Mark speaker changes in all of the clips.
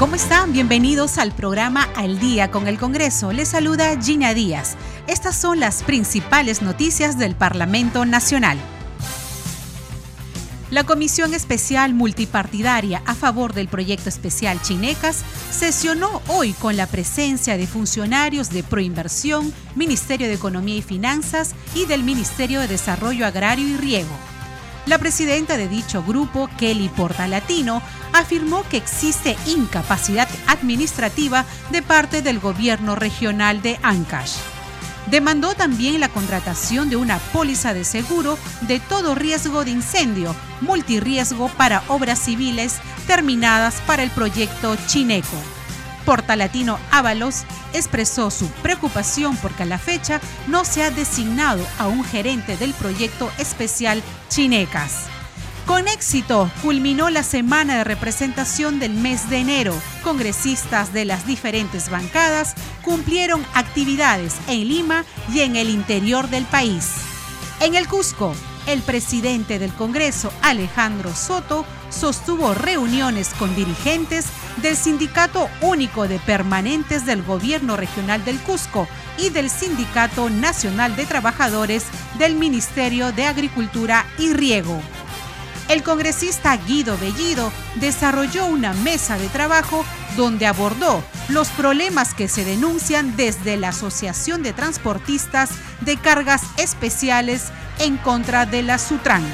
Speaker 1: ¿Cómo están? Bienvenidos al programa Al Día con el Congreso. Les saluda Gina Díaz. Estas son las principales noticias del Parlamento Nacional. La Comisión Especial Multipartidaria a favor del proyecto especial Chinecas sesionó hoy con la presencia de funcionarios de Proinversión, Ministerio de Economía y Finanzas y del Ministerio de Desarrollo Agrario y Riego. La presidenta de dicho grupo, Kelly Portalatino, afirmó que existe incapacidad administrativa de parte del gobierno regional de Ancash. Demandó también la contratación de una póliza de seguro de todo riesgo de incendio, multirriesgo para obras civiles terminadas para el proyecto Chineco. Portalatino Ábalos expresó su preocupación porque a la fecha no se ha designado a un gerente del proyecto especial Chinecas. Con éxito culminó la semana de representación del mes de enero. Congresistas de las diferentes bancadas cumplieron actividades en Lima y en el interior del país. En el Cusco, el presidente del Congreso, Alejandro Soto, sostuvo reuniones con dirigentes del Sindicato Único de Permanentes del Gobierno Regional del Cusco y del Sindicato Nacional de Trabajadores del Ministerio de Agricultura y Riego. El congresista Guido Bellido desarrolló una mesa de trabajo donde abordó los problemas que se denuncian desde la Asociación de Transportistas de Cargas Especiales en contra de la Sutran.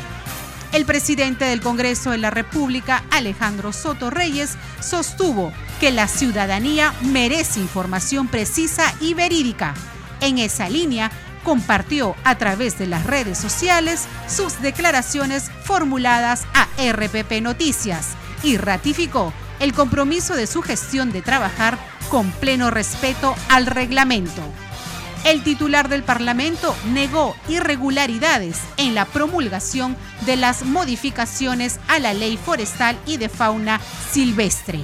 Speaker 1: El presidente del Congreso de la República, Alejandro Soto Reyes, sostuvo que la ciudadanía merece información precisa y verídica. En esa línea, compartió a través de las redes sociales sus declaraciones formuladas a RPP Noticias y ratificó el compromiso de su gestión de trabajar con pleno respeto al reglamento. El titular del Parlamento negó irregularidades en la promulgación de las modificaciones a la ley forestal y de fauna silvestre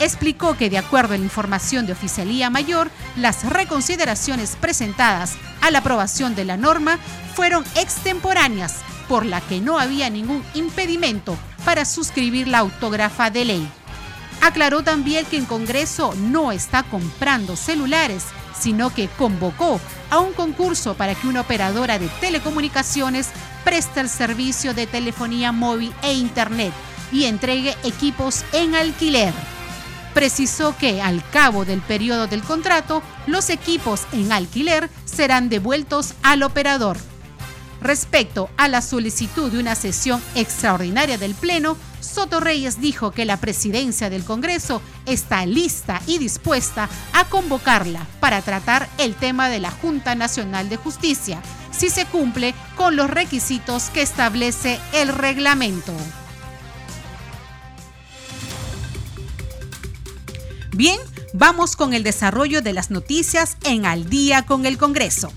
Speaker 1: explicó que de acuerdo a la información de Oficialía Mayor, las reconsideraciones presentadas a la aprobación de la norma fueron extemporáneas, por la que no había ningún impedimento para suscribir la autógrafa de ley. Aclaró también que el Congreso no está comprando celulares, sino que convocó a un concurso para que una operadora de telecomunicaciones preste el servicio de telefonía móvil e Internet y entregue equipos en alquiler precisó que al cabo del periodo del contrato, los equipos en alquiler serán devueltos al operador. Respecto a la solicitud de una sesión extraordinaria del Pleno, Soto Reyes dijo que la presidencia del Congreso está lista y dispuesta a convocarla para tratar el tema de la Junta Nacional de Justicia, si se cumple con los requisitos que establece el reglamento. Bien, vamos con el desarrollo de las noticias en Al día con el Congreso.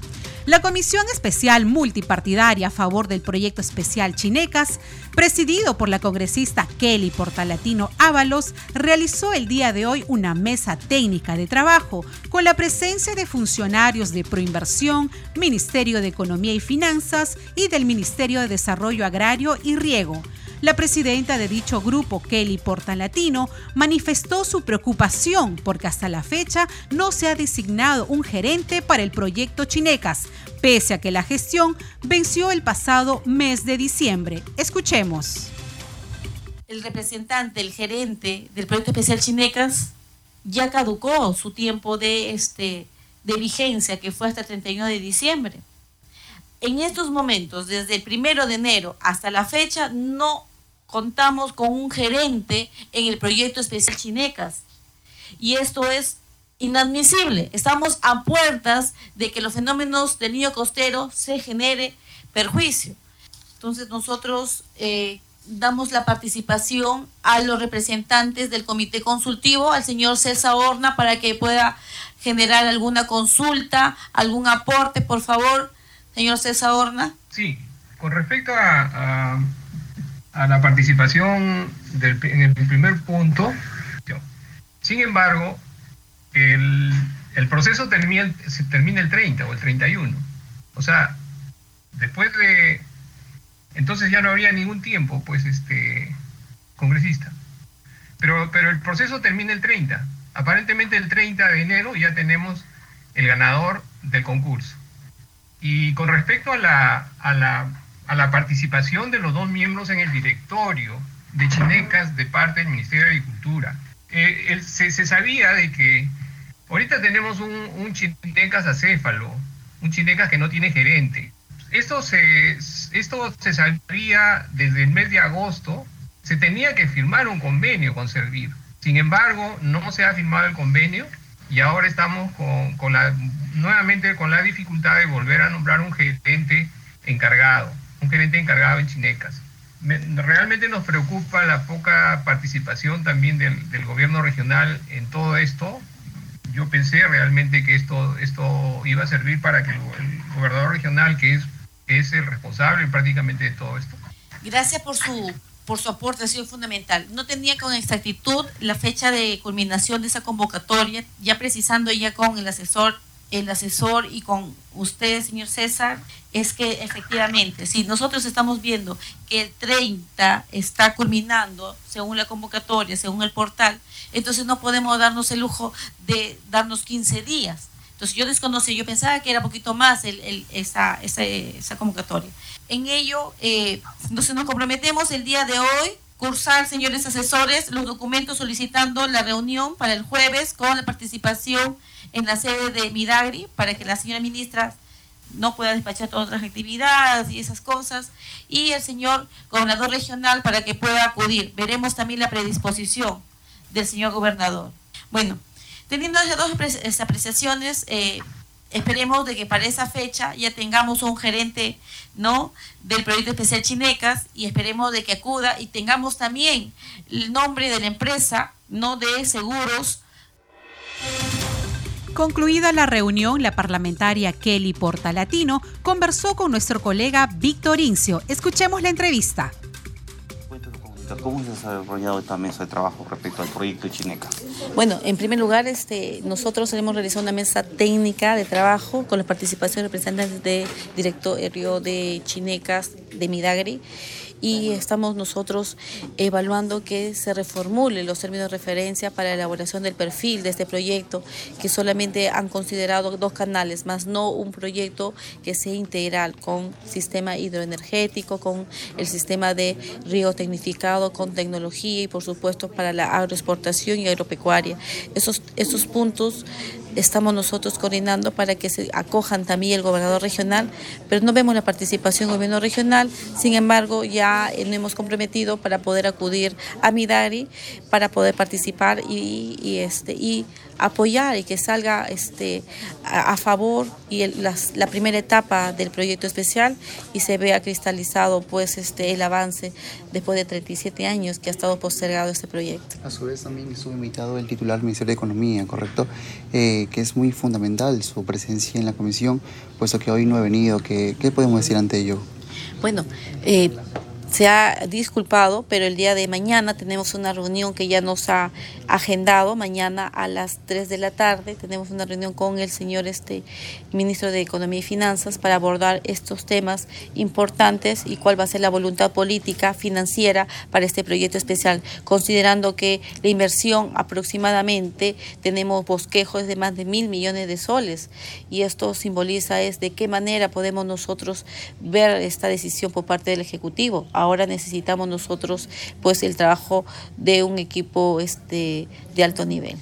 Speaker 1: La Comisión Especial Multipartidaria a favor del proyecto especial Chinecas, presidido por la congresista Kelly Portalatino Ábalos, realizó el día de hoy una mesa técnica de trabajo con la presencia de funcionarios de Proinversión, Ministerio de Economía y Finanzas y del Ministerio de Desarrollo Agrario y Riego la presidenta de dicho grupo, Kelly Portalatino, manifestó su preocupación porque hasta la fecha no se ha designado un gerente para el proyecto Chinecas, pese a que la gestión venció el pasado mes de diciembre. Escuchemos.
Speaker 2: El representante, el gerente del proyecto especial Chinecas, ya caducó su tiempo de, este, de vigencia, que fue hasta el 31 de diciembre. En estos momentos, desde el primero de enero hasta la fecha, no contamos con un gerente en el proyecto especial Chinecas. Y esto es inadmisible. Estamos a puertas de que los fenómenos del niño costero se genere perjuicio. Entonces nosotros eh, damos la participación a los representantes del comité consultivo, al señor César Horna, para que pueda generar alguna consulta, algún aporte, por favor, señor César Horna.
Speaker 3: Sí, con respecto a, a, la participación del, en el primer punto, sin embargo, el, el proceso termina, se termina el 30 o el 31. O sea, después de... Entonces ya no habría ningún tiempo, pues, este, congresista. Pero, pero el proceso termina el 30. Aparentemente el 30 de enero ya tenemos el ganador del concurso. Y con respecto a la, a la, a la participación de los dos miembros en el directorio de Chinecas de parte del Ministerio de Agricultura, eh, se, se, sabía de que ahorita tenemos un, un Chinecas acéfalo, un Chinecas que no tiene gerente. Esto se, esto se sabía desde el mes de agosto se tenía que firmar un convenio con Servir. Sin embargo, no se ha firmado el convenio y ahora estamos con, la, nuevamente con la dificultad de volver a nombrar un gerente encargado, un gerente encargado en Chinecas. realmente nos preocupa la poca participación también del, gobierno regional en todo esto. Yo pensé realmente que esto, esto iba a servir para que el, gobernador regional, que es, es el responsable prácticamente de todo esto.
Speaker 2: Gracias por su por su aporte ha sido fundamental. No tenía con exactitud la fecha de culminación de esa convocatoria, ya precisando ya con el asesor, el asesor y con usted, señor César, es que efectivamente, si nosotros estamos viendo que el 30 está culminando según la convocatoria, según el portal, entonces no podemos darnos el lujo de darnos 15 días. Entonces yo desconocí, yo pensaba que era poquito más el, esa, esa, esa convocatoria. En ello, eh, nos comprometemos el día de hoy cursar, señores asesores, los documentos solicitando la reunión para el jueves con la participación en la sede de Midagri para que la señora ministra no pueda despachar todas otras actividades y esas cosas, y el señor gobernador regional para que pueda acudir. Veremos también la predisposición del señor gobernador. Bueno, teniendo esas dos apreciaciones, eh, Esperemos de que para esa fecha ya tengamos un gerente ¿no? del proyecto especial Chinecas y esperemos de que acuda y tengamos también el nombre de la empresa no de seguros.
Speaker 1: Concluida la reunión, la parlamentaria Kelly Portalatino conversó con nuestro colega Víctor Incio. Escuchemos la entrevista.
Speaker 4: ¿Cómo se ha desarrollado esta mesa de trabajo respecto al proyecto Chineca?
Speaker 2: Bueno, en primer lugar, este, nosotros hemos realizado una mesa técnica de trabajo con la participación de representantes de directorio de Chinecas, de Midagri y estamos nosotros evaluando que se reformule los términos de referencia para la elaboración del perfil de este proyecto, que solamente han considerado dos canales, más no un proyecto que sea integral con sistema hidroenergético, con el sistema de río tecnificado, con tecnología y por supuesto para la agroexportación y agropecuaria. Esos, esos puntos estamos nosotros coordinando para que se acojan también el gobernador regional, pero no vemos la participación del gobierno regional, sin embargo ya nos hemos comprometido para poder acudir a Midari, para poder participar y, este, apoyar y que salga este, a, favor y la primera etapa del proyecto especial y se vea cristalizado pues este, el avance después de 37 años que ha estado postergado este proyecto.
Speaker 4: A su vez también estuvo invitado el titular del Ministerio de Economía, ¿correcto? Eh, que es muy fundamental su presencia en la comisión, puesto que hoy no ha venido. ¿Qué, qué podemos decir ante ello?
Speaker 2: Bueno, eh, se ha disculpado, pero el día de mañana tenemos una reunión que ya nos ha agendado, mañana a las 3 de la tarde tenemos una reunión con el señor este, ministro de Economía y Finanzas para abordar estos temas importantes y cuál va a ser la voluntad política, financiera para este proyecto especial, considerando que la inversión aproximadamente tenemos bosquejos de más de mil millones de soles y esto simboliza es de qué manera podemos nosotros ver esta decisión por parte del Ejecutivo ahora necesitamos nosotros pues el trabajo de un equipo este, de alto nivel.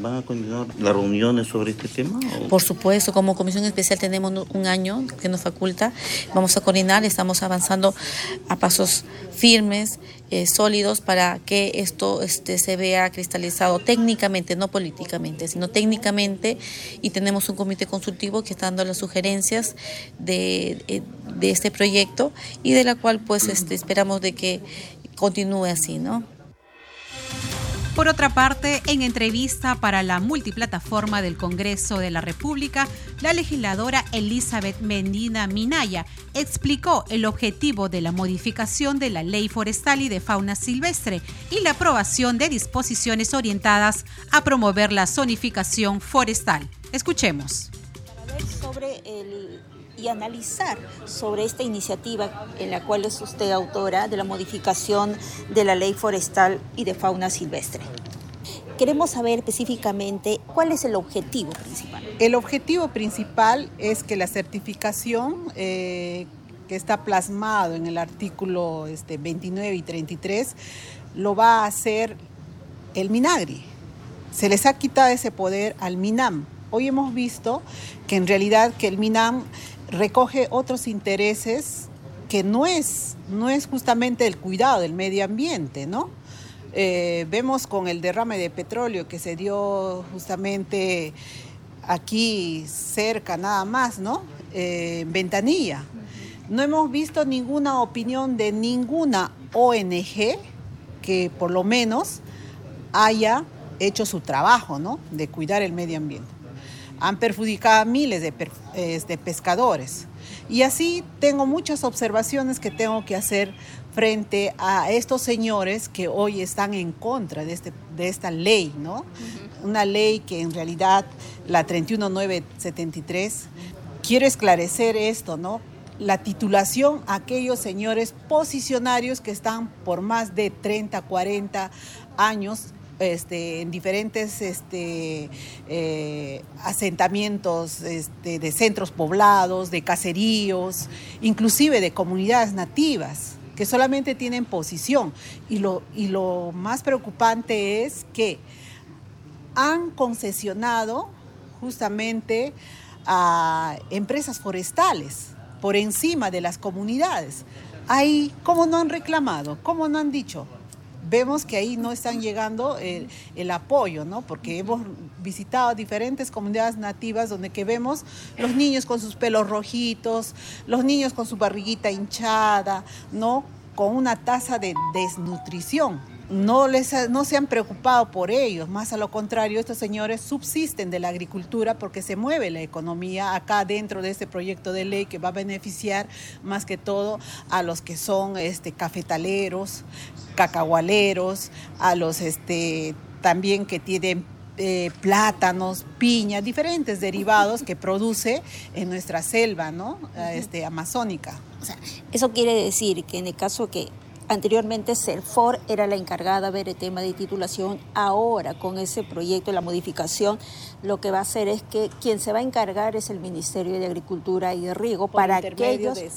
Speaker 4: ¿Van a continuar las reuniones sobre este tema?
Speaker 2: Por supuesto, como comisión especial tenemos un año que nos faculta. Vamos a coordinar, estamos avanzando a pasos firmes, eh, sólidos, para que esto este, se vea cristalizado técnicamente, no políticamente, sino técnicamente. Y tenemos un comité consultivo que está dando las sugerencias de, eh, de este proyecto y de la cual pues este, esperamos de que continúe así, ¿no?
Speaker 1: Por otra parte, en entrevista para la multiplataforma del Congreso de la República, la legisladora Elizabeth Mendina Minaya explicó el objetivo de la modificación de la ley forestal y de fauna silvestre y la aprobación de disposiciones orientadas a promover la zonificación forestal. Escuchemos.
Speaker 5: Para ver sobre el y analizar sobre esta iniciativa en la cual es usted autora de la modificación de la ley forestal y de fauna silvestre. Queremos saber específicamente cuál es el objetivo principal.
Speaker 6: El objetivo principal es que la certificación eh, que está plasmado en el artículo este, 29 y 33 lo va a hacer el MINAGRI. Se les ha quitado ese poder al MINAM. Hoy hemos visto que en realidad que el MINAM recoge otros intereses que no es, no es justamente el cuidado del medio ambiente, ¿no? Eh, vemos con el derrame de petróleo que se dio justamente aquí cerca nada más, ¿no? Eh, Ventanilla. No hemos visto ninguna opinión de ninguna ONG que por lo menos haya hecho su trabajo, ¿no? De cuidar el medio ambiente han perjudicado a miles de, pescadores. Y así tengo muchas observaciones que tengo que hacer frente a estos señores que hoy están en contra de, este, de esta ley, ¿no? Una ley que en realidad, la 31973, quiero esclarecer esto, ¿no? La titulación a aquellos señores posicionarios que están por más de 30, 40 años este, en diferentes este, eh, asentamientos este, de centros poblados, de caseríos, inclusive de comunidades nativas que solamente tienen posición. Y lo, y lo más preocupante es que han concesionado justamente a empresas forestales por encima de las comunidades. Ahí, ¿cómo no han reclamado? ¿Cómo no han dicho? Vemos que ahí no están llegando el, apoyo, ¿no? Porque hemos visitado diferentes comunidades nativas donde que vemos los niños con sus pelos rojitos, los niños con su barriguita hinchada, ¿no? Con una tasa de desnutrición no, les, no se han preocupado por ellos, más a lo contrario, estos señores subsisten de la agricultura porque se mueve la economía acá dentro de este proyecto de ley que va a beneficiar más que todo a los que son este, cafetaleros, cacahualeros, a los este, también que tienen eh, plátanos, piña, diferentes derivados que produce en nuestra selva ¿no? este, amazónica.
Speaker 5: O sea, eso quiere decir que en el caso que Anteriormente CERFOR era la encargada de ver el tema de titulación. Ahora, con ese proyecto, la modificación, lo que va a hacer es que quien se va a encargar es el Ministerio de Agricultura y de Riego
Speaker 6: para aquellos, de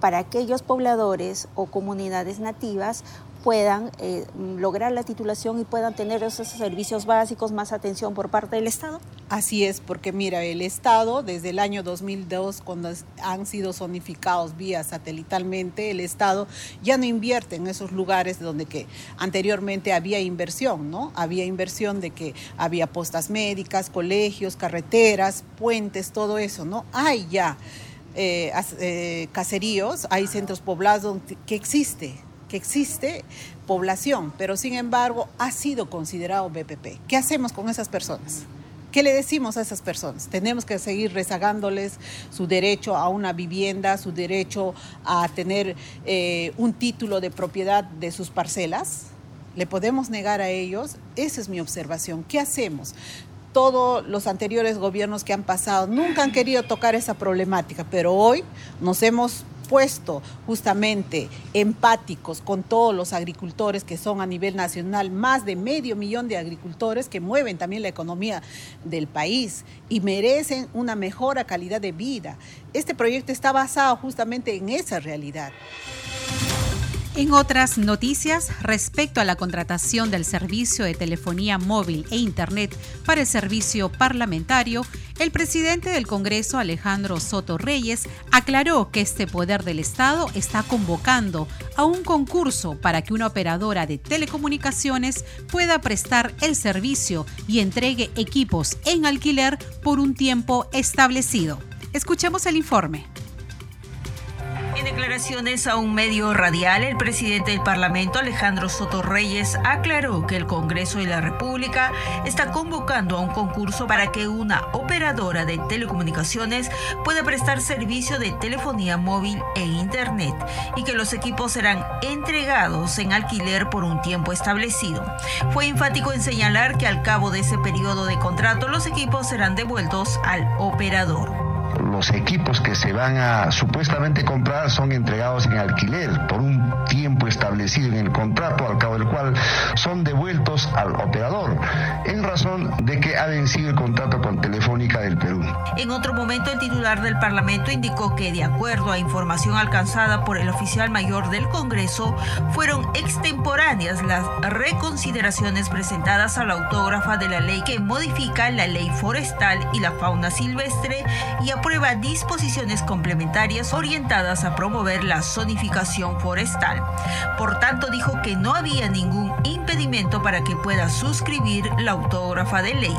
Speaker 5: para aquellos pobladores o comunidades nativas puedan eh, lograr la titulación y puedan tener esos servicios básicos, más atención por parte del Estado?
Speaker 6: Así es, porque mira, el Estado desde el año 2002, cuando han sido zonificados vía satelitalmente, el Estado ya no invierte en esos lugares donde que anteriormente había inversión, ¿no? Había inversión de que había postas médicas, colegios, carreteras, puentes, todo eso, ¿no? Hay ya eh, eh, caseríos, hay centros poblados que existe que existe población, pero sin embargo ha sido considerado BPP. ¿Qué hacemos con esas personas? ¿Qué le decimos a esas personas? Tenemos que seguir rezagándoles su derecho a una vivienda, su derecho a tener eh, un título de propiedad de sus parcelas. ¿Le podemos negar a ellos? Esa es mi observación. ¿Qué hacemos? todos los anteriores gobiernos que han pasado nunca han querido tocar esa problemática, pero hoy nos hemos puesto justamente empáticos con todos los agricultores que son a nivel nacional, más de medio millón de agricultores que mueven también la economía del país y merecen una mejor calidad de vida. Este proyecto está basado justamente en esa realidad.
Speaker 1: En otras noticias, respecto a la contratación del servicio de telefonía móvil e Internet para el servicio parlamentario, el presidente del Congreso, Alejandro Soto Reyes, aclaró que este poder del Estado está convocando a un concurso para que una operadora de telecomunicaciones pueda prestar el servicio y entregue equipos en alquiler por un tiempo establecido. Escuchemos el informe
Speaker 7: declaraciones a un medio radial, el presidente del Parlamento, Alejandro Soto Reyes, aclaró que el Congreso de la República está convocando a un concurso para que una operadora de telecomunicaciones pueda prestar servicio de telefonía móvil e Internet y que los equipos serán entregados en alquiler por un tiempo establecido. Fue enfático en señalar que al cabo de ese periodo de contrato los equipos serán devueltos al operador
Speaker 8: los equipos que se van a supuestamente comprar son entregados en alquiler por un tiempo establecido en el contrato, al cabo del cual son devueltos al operador, en razón de que ha vencido el contrato con Telefónica del Perú.
Speaker 7: En otro momento, el titular del Parlamento indicó que, de acuerdo a información alcanzada por el oficial mayor del Congreso, fueron extemporáneas las reconsideraciones presentadas a la autógrafa de la ley que modifica la ley forestal y la fauna silvestre y a disposiciones complementarias orientadas a promover la zonificación forestal. Por tanto, dijo que no había ningún impedimento para que pueda suscribir la autógrafa de ley.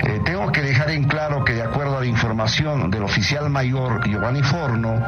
Speaker 8: Eh, tengo que dejar en claro que de acuerdo a la información del oficial mayor Giovanni Forno,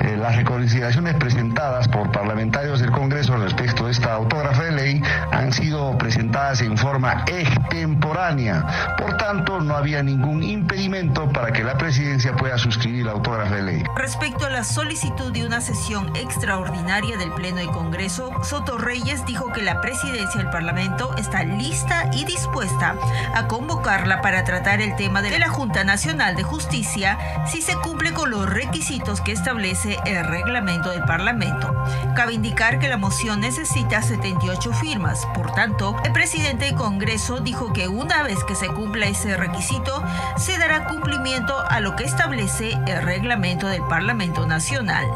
Speaker 8: eh, las reconsideraciones presentadas por parlamentarios del Congreso respecto de esta autógrafa de ley han sido presentadas en forma extemporánea. Por tanto, no había ningún impedimento para que la presidencia pueda suscribir autógrafa de ley.
Speaker 7: Respecto a la solicitud de una sesión extraordinaria del Pleno del Congreso, Soto Reyes dijo que la presidencia del Parlamento está lista y dispuesta a convocarla para tratar el tema de la Junta Nacional de Justicia si se cumple con los requisitos que establece el reglamento del Parlamento. Cabe indicar que la moción necesita 78 firmas, por tanto, el presidente del Congreso dijo que una vez que se cumpla ese requisito, se dará cumplimiento a lo que establece el reglamento del Parlamento Nacional.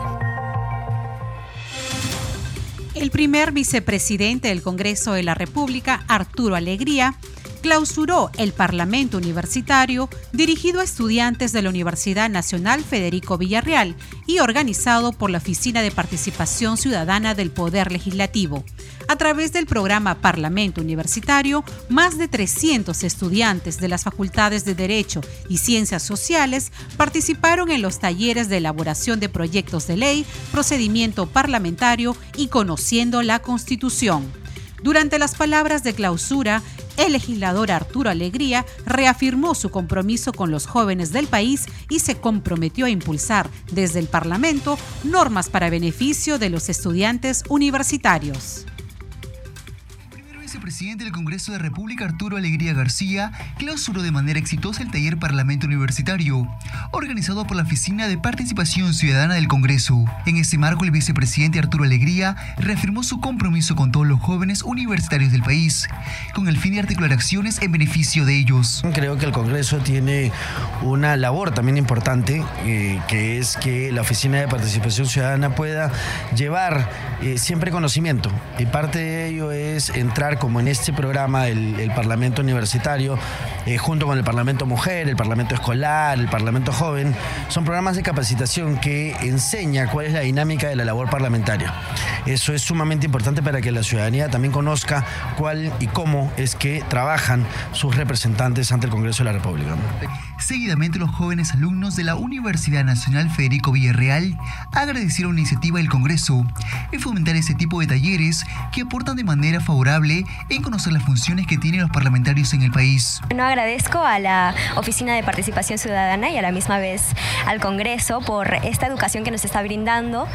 Speaker 1: El primer vicepresidente del Congreso de la República, Arturo Alegría, clausuró el Parlamento Universitario dirigido a estudiantes de la Universidad Nacional Federico Villarreal y organizado por la Oficina de Participación Ciudadana del Poder Legislativo. A través del programa Parlamento Universitario, más de 300 estudiantes de las facultades de Derecho y Ciencias Sociales participaron en los talleres de elaboración de proyectos de ley, procedimiento parlamentario y conociendo la Constitución. Durante las palabras de clausura, el legislador Arturo Alegría reafirmó su compromiso con los jóvenes del país y se comprometió a impulsar desde el Parlamento normas para beneficio de los estudiantes universitarios
Speaker 9: presidente del Congreso de República, Arturo Alegría García, clausuró de manera exitosa el taller Parlamento Universitario, organizado por la Oficina de Participación Ciudadana del Congreso. En este marco, el vicepresidente Arturo Alegría reafirmó su compromiso con todos los jóvenes universitarios del país, con el fin de articular acciones en beneficio de ellos.
Speaker 10: Creo que el Congreso tiene una labor también importante, eh, que es que la Oficina de Participación Ciudadana pueda llevar eh, siempre conocimiento. Y parte de ello es entrar como en este programa el, Parlamento Universitario, eh, junto con el Parlamento Mujer, el Parlamento Escolar, el Parlamento Joven, son programas de capacitación que enseña cuál es la dinámica de la labor parlamentaria. Eso es sumamente importante para que la ciudadanía también conozca cuál y cómo es que trabajan sus representantes ante el Congreso de la República.
Speaker 9: Seguidamente, los jóvenes alumnos de la Universidad Nacional Federico Villarreal agradecieron la iniciativa del Congreso en fomentar este tipo de talleres que aportan de manera favorable en conocer las funciones que tienen los parlamentarios en el país.
Speaker 11: Bueno, agradezco a la Oficina de Participación Ciudadana y a la misma vez al Congreso por esta educación que nos está brindando,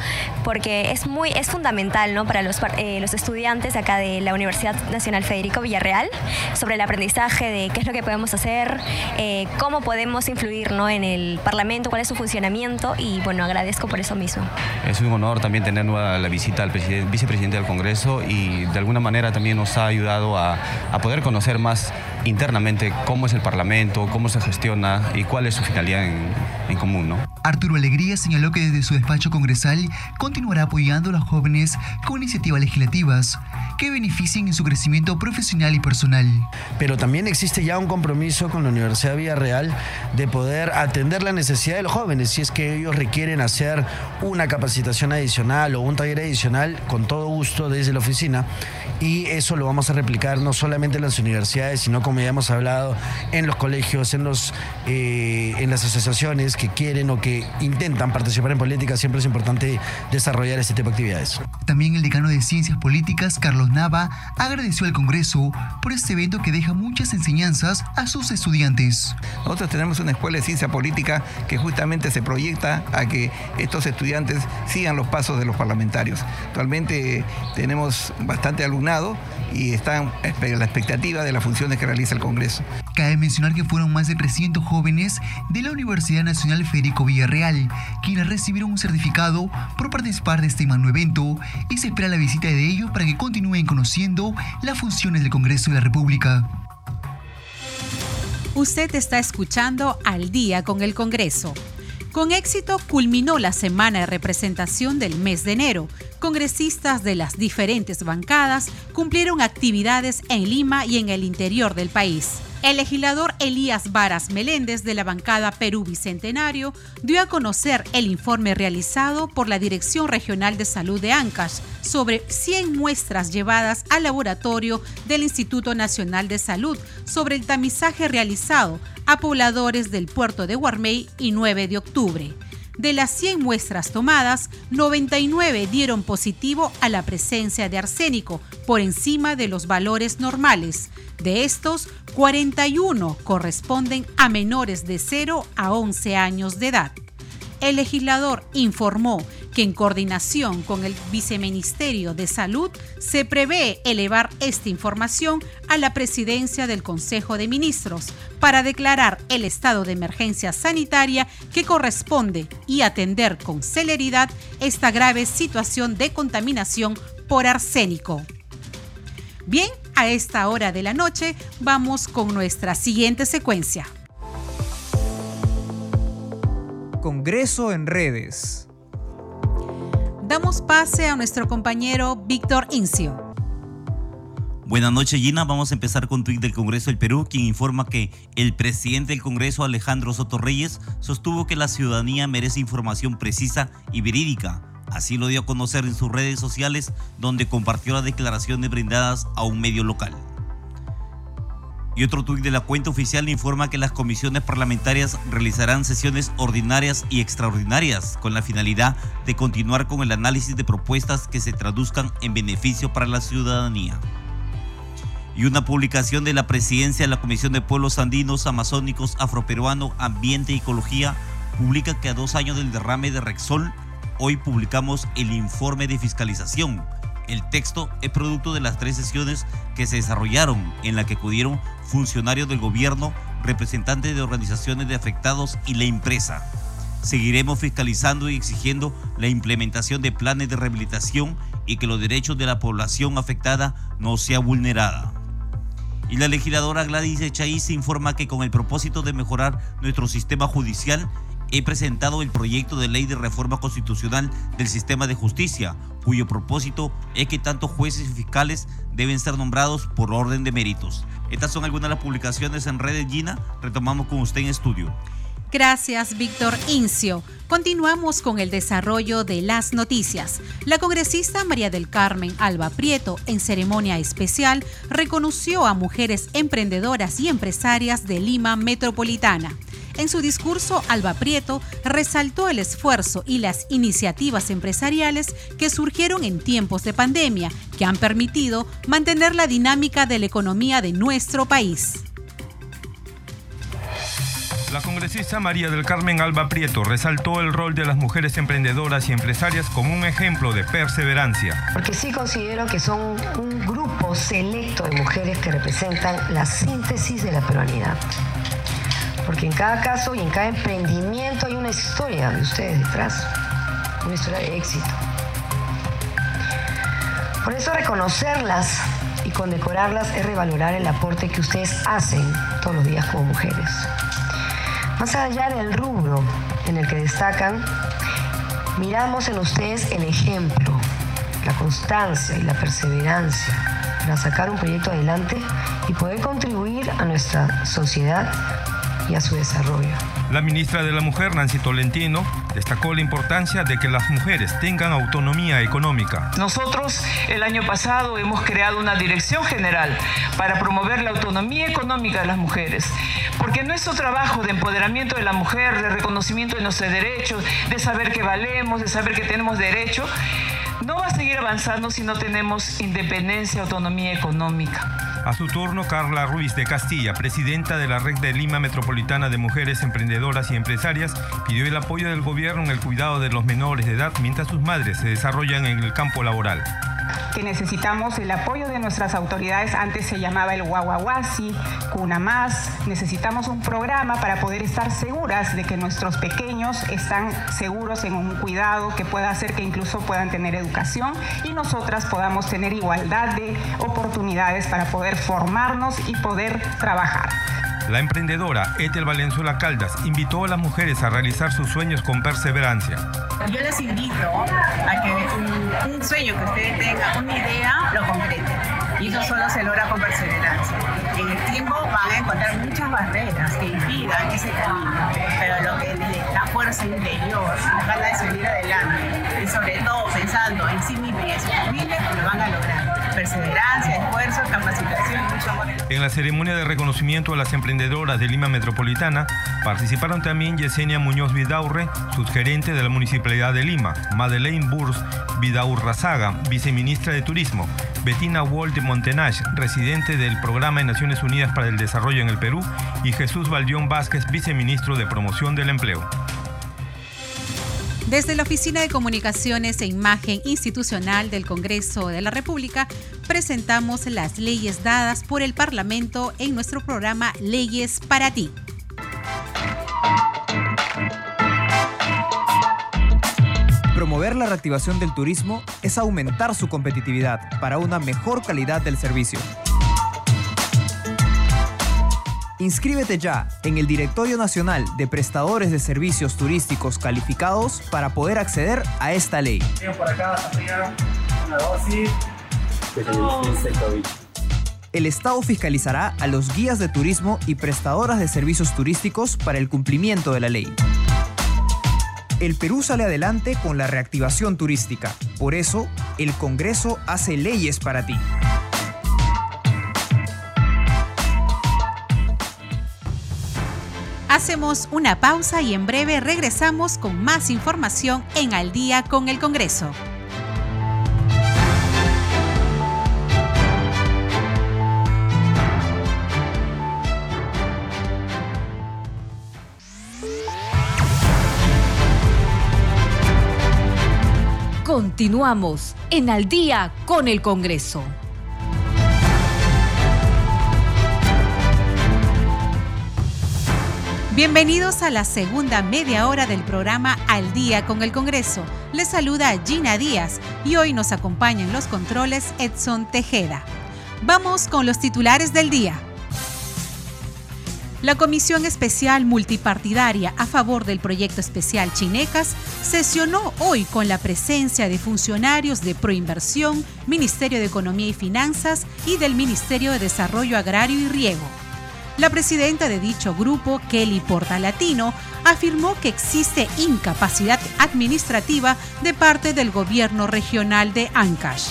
Speaker 11: porque es muy es fundamental ¿no? para los, eh, los estudiantes acá de la Universidad Nacional Federico Villarreal sobre el aprendizaje de qué es lo que podemos hacer, eh, cómo podemos influir ¿no? en el Parlamento, cuál es su funcionamiento y bueno, agradezco por eso mismo.
Speaker 12: Es un honor también tener la visita al vicepresidente del Congreso y de alguna manera también nos ha ayudado a, poder conocer más internamente cómo es el Parlamento, cómo se gestiona y cuál es su finalidad en, en común. ¿no?
Speaker 9: Arturo Alegría señaló que desde su despacho congresal continuará apoyando a los jóvenes con iniciativas legislativas que beneficien en su crecimiento profesional y personal.
Speaker 10: Pero también existe ya un compromiso con la Universidad Villarreal de poder atender la necesidad de los jóvenes si es que ellos requieren hacer una capacitación adicional o un taller adicional con todo gusto desde la oficina y eso lo vamos a replicar no solamente en las universidades, sino como ya hemos hablado, en los colegios, en, los, eh, en las asociaciones que quieren o que intentan participar en política. Siempre es importante desarrollar este tipo de actividades.
Speaker 9: También el decano de Ciencias Políticas, Carlos Nava, agradeció al Congreso por este evento que deja muchas enseñanzas a sus estudiantes.
Speaker 13: Nosotros tenemos una escuela de ciencia política que justamente se proyecta a que estos estudiantes sigan los pasos de los parlamentarios. Actualmente tenemos bastante alumnado y están a la expectativa de las funciones que realiza el Congreso.
Speaker 9: Cabe mencionar que fueron más de 300 jóvenes de la Universidad Nacional Federico Villarreal quienes recibieron un certificado por participar de este magno evento y se espera la visita de ellos para que continúen conociendo las funciones del Congreso de la República.
Speaker 1: Usted está escuchando Al día con el Congreso. Con éxito culminó la semana de representación del mes de enero. Congresistas de las diferentes bancadas cumplieron actividades en Lima y en el interior del país. El legislador Elías Varas Meléndez de la bancada Perú Bicentenario dio a conocer el informe realizado por la Dirección Regional de Salud de Ancash sobre 100 muestras llevadas al laboratorio del Instituto Nacional de Salud sobre el tamizaje realizado a pobladores del puerto de Guarmey y 9 de octubre. De las 100 muestras tomadas, 99 dieron positivo a la presencia de arsénico por encima de los valores normales. De estos, 41 corresponden a menores de 0 a 11 años de edad. El legislador informó que en coordinación con el Viceministerio de Salud se prevé elevar esta información a la presidencia del Consejo de Ministros para declarar el estado de emergencia sanitaria que corresponde y atender con celeridad esta grave situación de contaminación por arsénico. Bien, a esta hora de la noche vamos con nuestra siguiente secuencia.
Speaker 14: Congreso en redes
Speaker 1: damos pase a nuestro compañero Víctor Incio.
Speaker 15: Buenas noches, Gina. Vamos a empezar con tuit del Congreso del Perú, quien informa que el presidente del Congreso, Alejandro Soto Reyes, sostuvo que la ciudadanía merece información precisa y verídica. Así lo dio a conocer en sus redes sociales, donde compartió las declaraciones brindadas a un medio local. Y otro tuit de la cuenta oficial informa que las comisiones parlamentarias realizarán sesiones ordinarias y extraordinarias con la finalidad de continuar con el análisis de propuestas que se traduzcan en beneficio para la ciudadanía. Y una publicación de la presidencia de la Comisión de Pueblos Andinos, Amazónicos, Afroperuano, Ambiente y Ecología publica que a dos años del derrame de Rexol, hoy publicamos el informe de fiscalización el texto es producto de las tres sesiones que se desarrollaron, en la que acudieron funcionarios del gobierno, representantes de organizaciones de afectados y la empresa. Seguiremos fiscalizando y exigiendo la implementación de planes de rehabilitación y que los derechos de la población afectada no sea vulnerada. Y la legisladora Gladys Echaí se informa que con el propósito de mejorar nuestro sistema judicial, he presentado el proyecto de ley de reforma constitucional del sistema de justicia, cuyo propósito es que tanto jueces y fiscales deben ser nombrados por orden de méritos. Estas son algunas de las publicaciones en redes Gina. Retomamos con usted en estudio.
Speaker 1: Gracias, Víctor Incio. Continuamos con el desarrollo de las noticias. La congresista María del Carmen Alba Prieto, en ceremonia especial, reconoció a mujeres emprendedoras y empresarias de Lima Metropolitana. En su discurso, Alba Prieto resaltó el esfuerzo y las iniciativas empresariales que surgieron en tiempos de pandemia, que han permitido mantener la dinámica de la economía de nuestro país.
Speaker 16: La congresista María del Carmen Alba Prieto resaltó el rol de las mujeres emprendedoras y empresarias como un ejemplo de perseverancia.
Speaker 17: Porque sí considero que son un grupo selecto de mujeres que representan la síntesis de la peruanidad. Porque en cada caso y en cada emprendimiento hay una historia de ustedes detrás, una historia de éxito. Por eso reconocerlas y condecorarlas es revalorar el aporte que ustedes hacen todos los días como mujeres. Más allá del rubro en el que destacan, miramos en ustedes el ejemplo, la constancia y la perseverancia para sacar un proyecto adelante y poder contribuir a nuestra sociedad y a su desarrollo.
Speaker 16: La ministra de la Mujer, Nancy Tolentino, destacó la importancia de que las mujeres tengan autonomía económica.
Speaker 18: Nosotros el año pasado hemos creado una dirección general para promover la autonomía económica de las mujeres, porque nuestro trabajo de empoderamiento de la mujer, de reconocimiento de nuestros derechos, de saber que valemos, de saber que tenemos derecho, no va a seguir avanzando si no tenemos independencia, autonomía económica.
Speaker 16: A su turno, Carla Ruiz de Castilla, presidenta de la Red de Lima Metropolitana de Mujeres Emprendedoras y Empresarias, pidió el apoyo del gobierno en el cuidado de los menores de edad mientras sus madres se desarrollan en el campo laboral
Speaker 19: que necesitamos el apoyo de nuestras autoridades. Antes se llamaba el Guaguaguasi, Cuna Más. Necesitamos un programa para poder estar seguras de que nuestros pequeños están seguros en un cuidado que pueda hacer que incluso puedan tener educación y nosotras podamos tener igualdad de oportunidades para poder formarnos y poder trabajar.
Speaker 16: La emprendedora Ethel Valenzuela Caldas invitó a las mujeres a realizar sus sueños con perseverancia.
Speaker 20: Yo les invito a que un, sueño que ustedes tengan, una idea, lo concreten. Y eso solo se logra con perseverancia. En el tiempo van a encontrar muchas barreras que impidan ese camino, pero lo que la fuerza interior, la gana de salir adelante, y sobre todo pensando en sí mismo y en su lo van a lograr perseverancia, esfuerzo, capacitación y mucho amor.
Speaker 16: En la ceremonia de reconocimiento a las emprendedoras de Lima Metropolitana participaron también Yesenia Muñoz Vidaurre, subgerente de la Municipalidad de Lima, Madeleine Burs Vidaurrazaga, viceministra de Turismo, Bettina Wall de Montenach, residente del Programa de Naciones Unidas para el Desarrollo en el Perú, y Jesús Valdión Vázquez, viceministro de Promoción del Empleo.
Speaker 1: Desde la Oficina de Comunicaciones e Imagen Institucional del Congreso de la República, presentamos las leyes dadas por el Parlamento en nuestro programa Leyes para ti.
Speaker 14: Promover la reactivación del turismo es aumentar su competitividad para una mejor calidad del servicio. Inscríbete ya en el Directorio Nacional de Prestadores de Servicios Turísticos Calificados para poder acceder a esta ley. El Estado fiscalizará a los guías de turismo y prestadoras de servicios turísticos para el cumplimiento de la ley. El Perú sale adelante con la reactivación turística. Por eso, el Congreso hace leyes para ti.
Speaker 1: Hacemos una pausa y en breve regresamos con más información en Al día con el Congreso.
Speaker 21: Continuamos en Al día con el Congreso.
Speaker 1: Bienvenidos a la segunda media hora del programa Al Día con el Congreso. Les saluda Gina Díaz y hoy nos acompaña en los controles Edson Tejeda. Vamos con los titulares del día. La Comisión Especial Multipartidaria a favor del proyecto especial Chinecas sesionó hoy con la presencia de funcionarios de Proinversión, Ministerio de Economía y Finanzas y del Ministerio de Desarrollo Agrario y Riego. La presidenta de dicho grupo, Kelly Portalatino, afirmó que existe incapacidad administrativa de parte del gobierno regional de Ancash.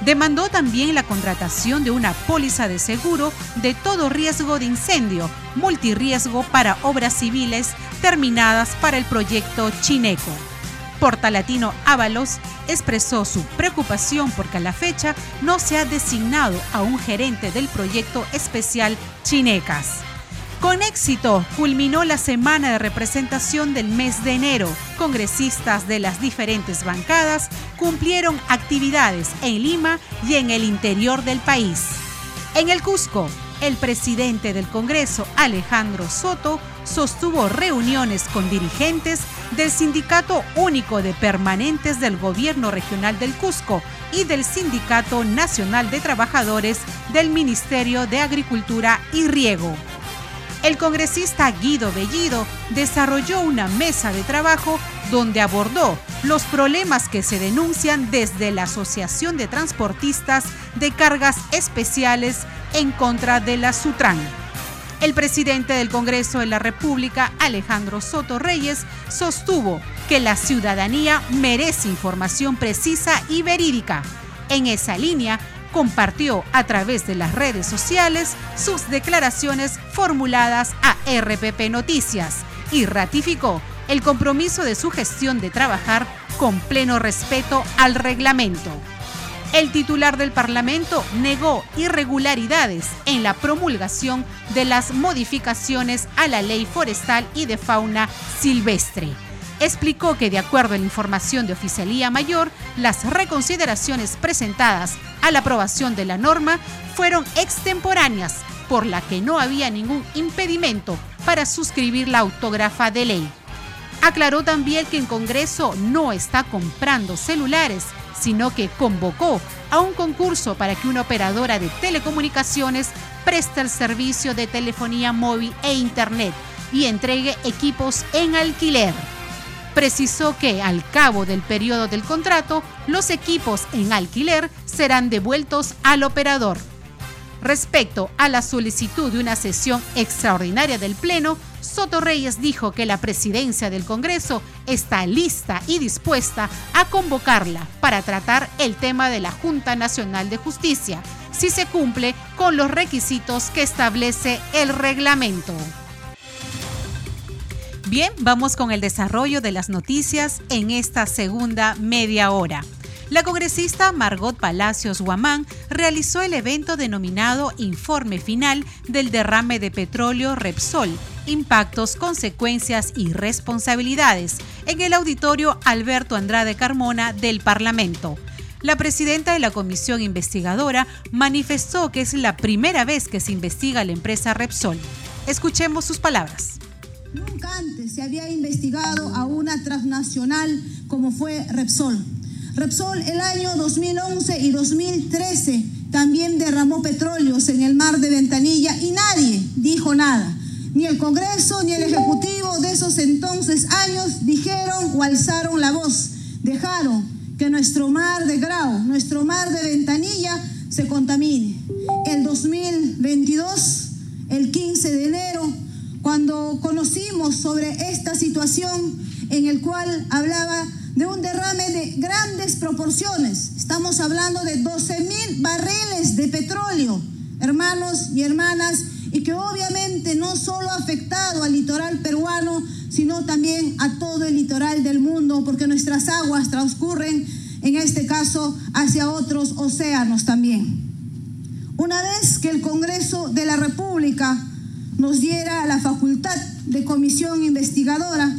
Speaker 1: Demandó también la contratación de una póliza de seguro de todo riesgo de incendio, multirriesgo para obras civiles terminadas para el proyecto Chineco. Portalatino Ábalos expresó su preocupación porque a la fecha no se ha designado a un gerente del proyecto especial Chinecas. Con éxito culminó la semana de representación del mes de enero. Congresistas de las diferentes bancadas cumplieron actividades en Lima y en el interior del país. En el Cusco, el presidente del Congreso, Alejandro Soto, sostuvo reuniones con dirigentes del Sindicato Único de Permanentes del Gobierno Regional del Cusco y del Sindicato Nacional de Trabajadores del Ministerio de Agricultura y Riego. El congresista Guido Bellido desarrolló una mesa de trabajo donde abordó los problemas que se denuncian desde la Asociación de Transportistas de Cargas Especiales en contra de la Sutran. El presidente del Congreso de la República, Alejandro Soto Reyes, sostuvo que la ciudadanía merece información precisa y verídica. En esa línea, compartió a través de las redes sociales sus declaraciones formuladas a RPP Noticias y ratificó el compromiso de su gestión de trabajar con pleno respeto al reglamento. El titular del Parlamento negó irregularidades en la promulgación de las modificaciones a la ley forestal y de fauna silvestre. Explicó que de acuerdo a la información de Oficialía Mayor, las reconsideraciones presentadas a la aprobación de la norma fueron extemporáneas, por la que no había ningún impedimento para suscribir la autógrafa de ley. Aclaró también que el Congreso no está comprando celulares, sino que convocó a un concurso para que una operadora de telecomunicaciones preste el servicio de telefonía móvil e Internet y entregue equipos en alquiler. Precisó que al cabo del periodo del contrato, los equipos en alquiler serán devueltos al operador. Respecto a la solicitud de una sesión extraordinaria del Pleno, Soto Reyes dijo que la presidencia del Congreso está lista y dispuesta a convocarla para tratar el tema de la Junta Nacional de Justicia, si se cumple con los requisitos que establece el reglamento. Bien, vamos con el desarrollo de las noticias en esta segunda media hora. La congresista Margot Palacios Guamán realizó el evento denominado Informe Final del derrame de petróleo Repsol, impactos, consecuencias y responsabilidades en el auditorio Alberto Andrade Carmona del Parlamento. La presidenta de la comisión investigadora manifestó que es la primera vez que se investiga la empresa Repsol. Escuchemos sus palabras.
Speaker 22: Nunca antes se había investigado a una transnacional como fue Repsol. Repsol el año 2011 y 2013 también derramó petróleos en el mar de Ventanilla y nadie dijo nada. Ni el Congreso ni el Ejecutivo de esos entonces años dijeron o alzaron la voz. Dejaron que nuestro mar de Grau, nuestro mar de Ventanilla, se contamine. El 2022, el 15 de enero, cuando conocimos sobre esta situación en el cual hablaba de un derrame de grandes proporciones. Estamos hablando de 12 mil barriles de petróleo, hermanos y hermanas, y que obviamente no solo ha afectado al litoral peruano, sino también a todo el litoral del mundo, porque nuestras aguas transcurren, en este caso, hacia otros océanos también. Una vez que el Congreso de la República nos diera la facultad de comisión investigadora,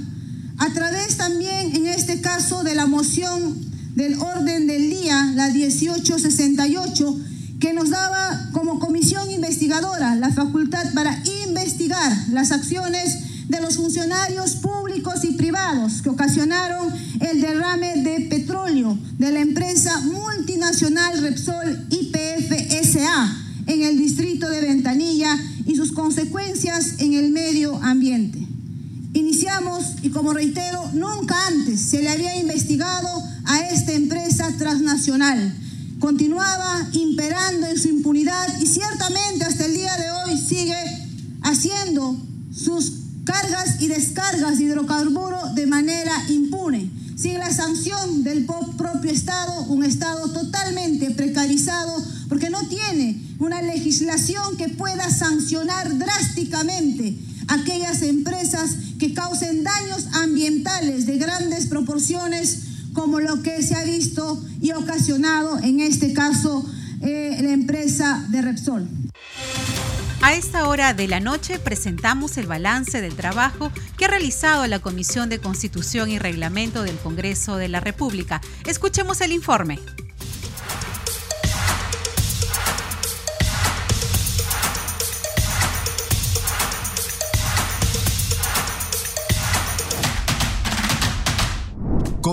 Speaker 22: a través también, en este caso, de la moción del orden del día, la 1868, que nos daba como comisión investigadora la facultad para investigar las acciones de los funcionarios públicos y privados que ocasionaron el derrame de petróleo de la empresa multinacional Repsol IPF SA en el distrito de Ventanilla y sus consecuencias en el medio ambiente. Iniciamos, y como reitero, nunca antes se le había investigado a esta empresa transnacional. Continuaba imperando en su impunidad y ciertamente hasta el día de hoy sigue haciendo sus cargas y descargas de hidrocarburos de manera impune, sin la sanción del propio Estado, un Estado totalmente precarizado porque no tiene una legislación que pueda sancionar drásticamente aquellas empresas que causen daños ambientales de grandes proporciones como lo que se ha visto y ocasionado en este caso eh, la empresa de Repsol.
Speaker 1: A esta hora de la noche presentamos el balance del trabajo que ha realizado la Comisión de Constitución y Reglamento del Congreso de la República. Escuchemos el informe.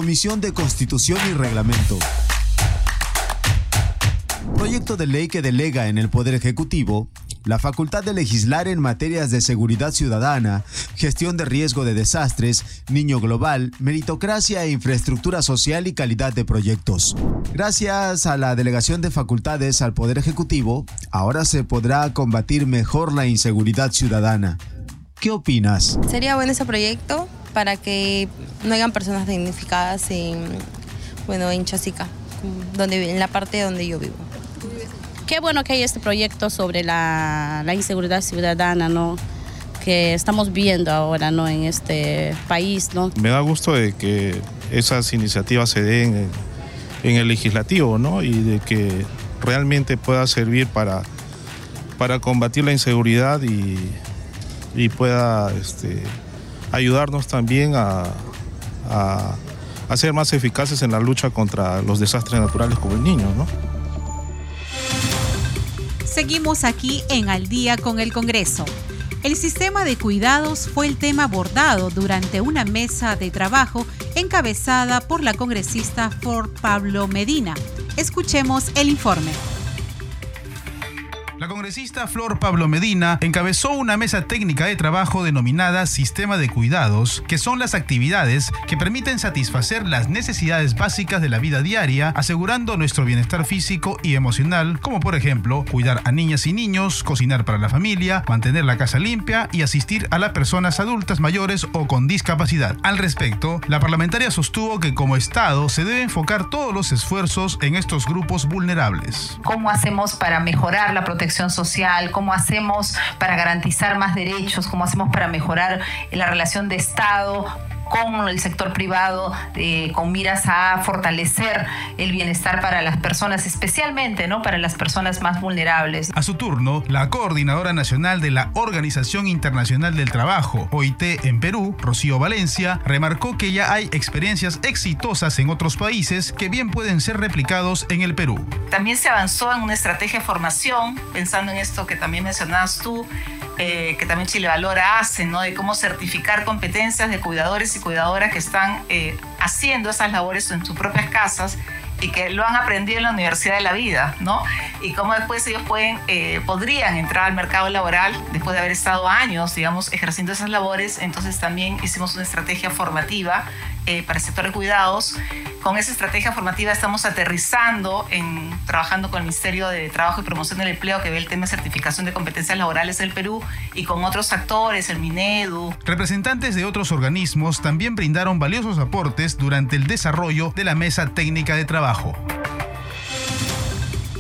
Speaker 23: Comisión de Constitución y Reglamento. Proyecto de ley que delega en el Poder Ejecutivo la facultad de legislar en materias de seguridad ciudadana, gestión de riesgo de desastres, niño global, meritocracia e infraestructura social y calidad de proyectos. Gracias a la delegación de facultades al Poder Ejecutivo, ahora se podrá combatir mejor la inseguridad ciudadana. ¿Qué opinas?
Speaker 24: Sería bueno ese proyecto para que no hayan personas dignificadas en, bueno, en Chasica, donde, en la parte donde yo vivo.
Speaker 25: Qué bueno que hay este proyecto sobre la, inseguridad ciudadana, ¿no? que estamos viendo ahora ¿no? en este país. ¿no?
Speaker 26: Me da gusto de que esas iniciativas se den en, el legislativo ¿no? y de que realmente pueda servir para, para combatir la inseguridad y, y pueda este, ayudarnos también a, a, ser más eficaces en la lucha contra los desastres naturales como el niño. ¿no?
Speaker 1: Seguimos aquí en Al día con el Congreso. El sistema de cuidados fue el tema abordado durante una mesa de trabajo encabezada por la congresista Ford Pablo Medina. Escuchemos el informe.
Speaker 14: Congresista Flor Pablo Medina encabezó una mesa técnica de trabajo denominada Sistema de Cuidados, que son las actividades que permiten satisfacer las necesidades básicas de la vida diaria, asegurando nuestro bienestar físico y emocional, como por ejemplo cuidar a niñas y niños, cocinar para la familia, mantener la casa limpia y asistir a las personas adultas mayores o con discapacidad. Al respecto, la parlamentaria sostuvo que como Estado se debe enfocar todos los esfuerzos en estos grupos vulnerables.
Speaker 27: ¿Cómo hacemos para mejorar la protección social, cómo hacemos para garantizar más derechos, cómo hacemos para mejorar la relación de Estado con el sector privado eh, con miras a fortalecer el bienestar para las personas, especialmente ¿no? para las personas más vulnerables.
Speaker 14: A su turno, la coordinadora nacional de la Organización Internacional del Trabajo, OIT en Perú, Rocío Valencia, remarcó que ya hay experiencias exitosas en otros países que bien pueden ser replicados en el Perú.
Speaker 27: También se avanzó en una estrategia de formación, pensando en esto que también mencionabas tú, eh, que también Chile Valora hace, ¿no? de cómo certificar competencias de cuidadores y cuidadoras que están eh, haciendo esas labores en sus propias casas y que lo han aprendido en la Universidad de la Vida, ¿no? Y cómo después ellos pueden, eh, podrían entrar al mercado laboral después de haber estado años, digamos, ejerciendo esas labores. Entonces también hicimos una estrategia formativa eh, para el sector de cuidados. Con esa estrategia formativa estamos aterrizando en trabajando con el Ministerio de Trabajo y Promoción del Empleo que ve el tema de certificación de competencias laborales del Perú y con otros actores, el Minedu.
Speaker 14: Representantes de otros organismos también brindaron valiosos aportes durante el desarrollo de la mesa técnica de trabajo.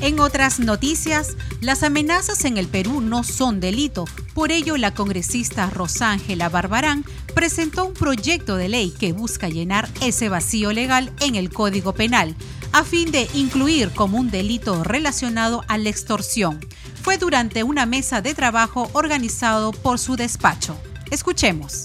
Speaker 1: En otras noticias, las amenazas en el Perú no son delito. Por ello, la congresista Rosángela Barbarán presentó un proyecto de ley que busca llenar ese vacío legal en el Código Penal, a fin de incluir como un delito relacionado a la extorsión. Fue durante una mesa de trabajo organizado por su despacho. Escuchemos.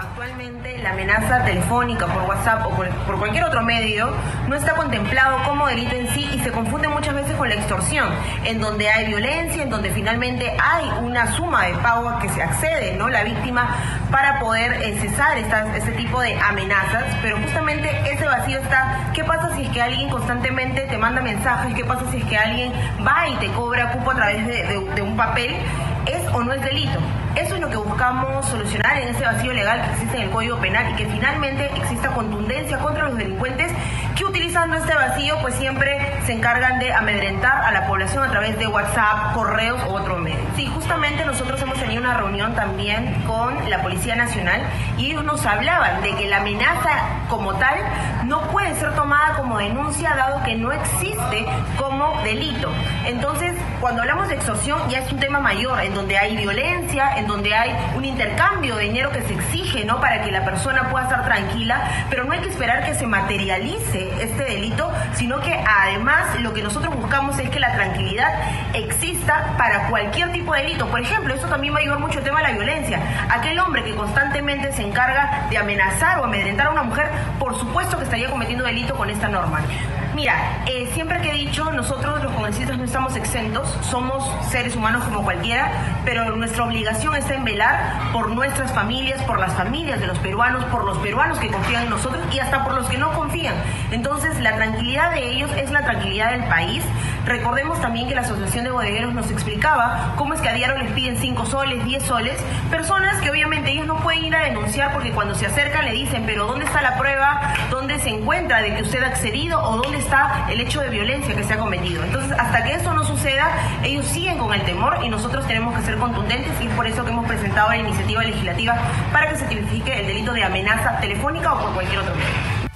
Speaker 7: Actualmente la amenaza telefónica por WhatsApp o por, cualquier otro medio no está contemplado como delito en sí y se confunde muchas veces con la extorsión, en donde hay violencia, en donde finalmente hay una suma de pago a que se accede ¿no? la víctima para poder eh, cesar este tipo de amenazas, pero justamente ese vacío está, ¿qué pasa si es que alguien constantemente te manda mensajes? ¿Qué pasa si es que alguien va y te cobra cupo a través de un papel? ¿Es o no es delito? Eso es lo que buscamos solucionar en ese vacío legal que existe en el Código Penal y que finalmente exista contundencia contra los delincuentes que utilizando este vacío pues siempre se encargan de amedrentar a la población a través de WhatsApp, correos u otro medio. Sí, justamente nosotros hemos tenido una reunión también con la Policía Nacional y ellos nos hablaban de que la amenaza como tal no puede ser tomada como denuncia dado que no existe como delito. Entonces, cuando hablamos de extorsión ya es un tema mayor, en donde hay violencia, en donde hay un intercambio de dinero que se exige, ¿no? Para que la persona pueda estar tranquila, pero no hay que esperar que se materialice este delito, sino que además lo que nosotros buscamos es que la tranquilidad exista para cualquier tipo de delito. Por ejemplo, eso también va a ayudar mucho el tema de la violencia. Aquel hombre que constantemente se encarga de amenazar o amedrentar a una mujer, por supuesto que estaría cometiendo delito con esta norma.
Speaker 28: Mira, eh, siempre que he dicho, nosotros los congresistas no estamos exentos, somos seres humanos como cualquiera, pero nuestra obligación está en velar por nuestras familias, por las familias de los peruanos, por los peruanos que confían en nosotros y hasta por los que no confían. Entonces, la tranquilidad de ellos es la tranquilidad del país. Recordemos también que la Asociación de Bodegueros nos explicaba cómo es que a diario les piden 5 soles, 10 soles, personas que obviamente ellos no pueden ir a denunciar porque cuando se acercan le dicen, pero ¿dónde está la prueba? ¿Dónde se encuentra de que usted ha accedido o dónde está el hecho de violencia que se ha cometido? Entonces, hasta que eso no suceda, ellos siguen con el temor y nosotros tenemos que ser contundentes y es por eso que hemos presentado la iniciativa legislativa para que se tipifique el delito de amenaza telefónica o por cualquier otro medio.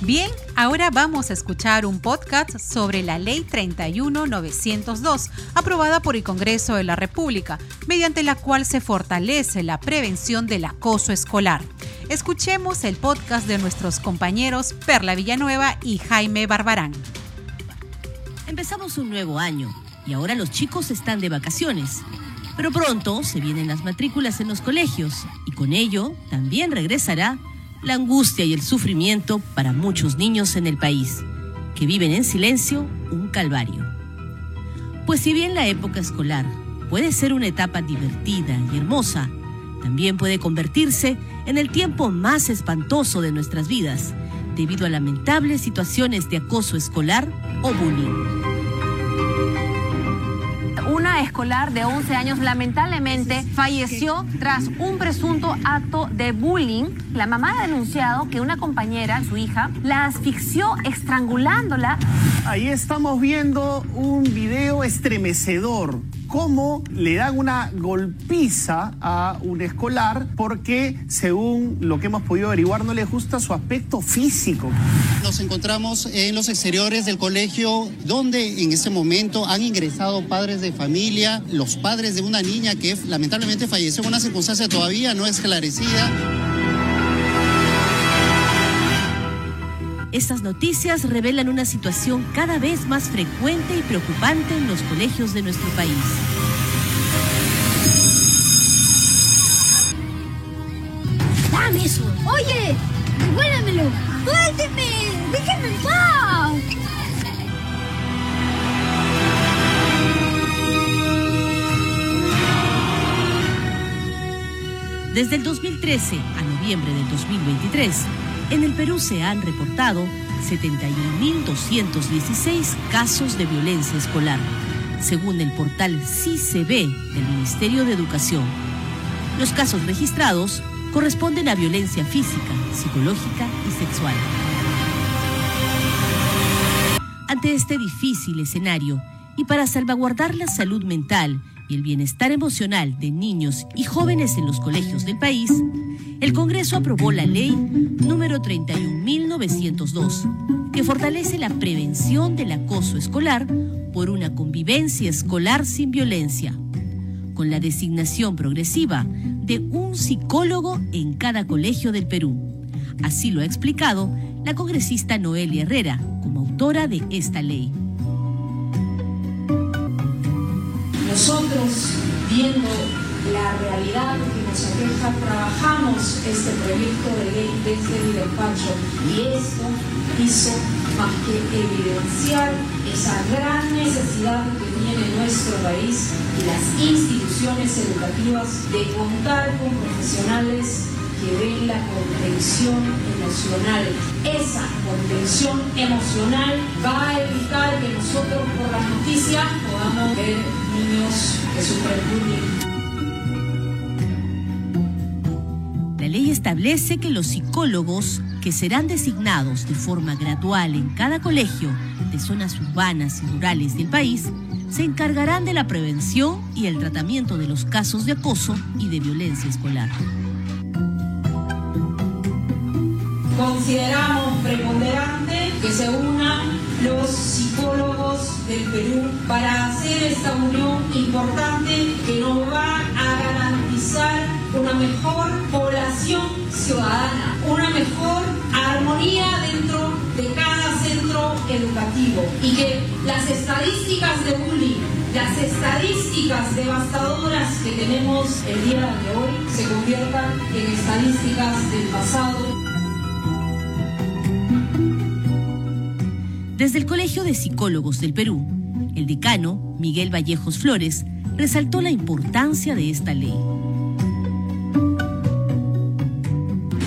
Speaker 1: Bien, ahora vamos a escuchar un podcast sobre la Ley 31902, aprobada por el Congreso de la República, mediante la cual se fortalece la prevención del acoso escolar. Escuchemos el podcast de nuestros compañeros Perla Villanueva y Jaime Barbarán.
Speaker 29: Empezamos un nuevo año y ahora los chicos están de vacaciones. Pero pronto se vienen las matrículas en los colegios y con ello también regresará la angustia y el sufrimiento para muchos niños en el país, que viven en silencio un calvario. Pues si bien la época escolar puede ser una etapa divertida y hermosa, también puede convertirse en el tiempo más espantoso de nuestras vidas, debido a lamentables situaciones de acoso escolar o bullying
Speaker 30: una escolar de 11 años lamentablemente falleció tras un presunto acto de bullying. La mamá ha denunciado que una compañera, su hija, la asfixió estrangulándola.
Speaker 31: Ahí estamos viendo un video estremecedor cómo le dan una golpiza a un escolar porque, según lo que hemos podido averiguar, no le gusta su aspecto físico.
Speaker 32: Nos encontramos en los exteriores del colegio donde en ese momento han ingresado padres de familia, los padres de una niña que lamentablemente falleció en una circunstancia todavía no esclarecida.
Speaker 29: Estas noticias revelan una situación cada vez más frecuente y preocupante en los colegios de nuestro país.
Speaker 33: ¡Dame eso! ¡Oye! ¡Devuélvemelo! ¡Suélteme! ¡Déjenme en paz!
Speaker 29: Desde el 2013 a noviembre del 2023, en el Perú se han reportado 71.216 casos de violencia escolar, según el portal CICB del Ministerio de Educación. Los casos registrados corresponden a violencia física, psicológica y sexual. Ante este difícil escenario y para salvaguardar la salud mental y el bienestar emocional de niños y jóvenes en los colegios del país, el Congreso aprobó la ley número 31.902, que fortalece la prevención del acoso escolar por una convivencia escolar sin violencia, con la designación progresiva de un psicólogo en cada colegio del Perú. Así lo ha explicado la congresista Noelia Herrera, como autora de esta ley.
Speaker 34: Nosotros, viendo la realidad que nos aqueja, trabajamos este proyecto de ley desde mi despacho y esto hizo más que evidenciar esa gran necesidad que tiene nuestro país y las instituciones educativas de contar con profesionales que ven la contención emocional. Esa contención emocional va a evitar que nosotros por las noticias podamos ver niños que sufren bullying
Speaker 29: La ley establece que los psicólogos que serán designados de forma gradual en cada colegio de zonas urbanas y rurales del país se encargarán de la prevención y el tratamiento de los casos de acoso y de violencia escolar.
Speaker 34: Consideramos preponderante que se unan los psicólogos del Perú para hacer esta unión importante que nos va a garantizar una mejor población ciudadana, una mejor armonía dentro de cada centro educativo y que las estadísticas de bullying, las estadísticas devastadoras que tenemos el día de hoy se conviertan en estadísticas del pasado.
Speaker 29: Desde el Colegio de Psicólogos del Perú, el decano, Miguel Vallejos Flores, resaltó la importancia de esta ley.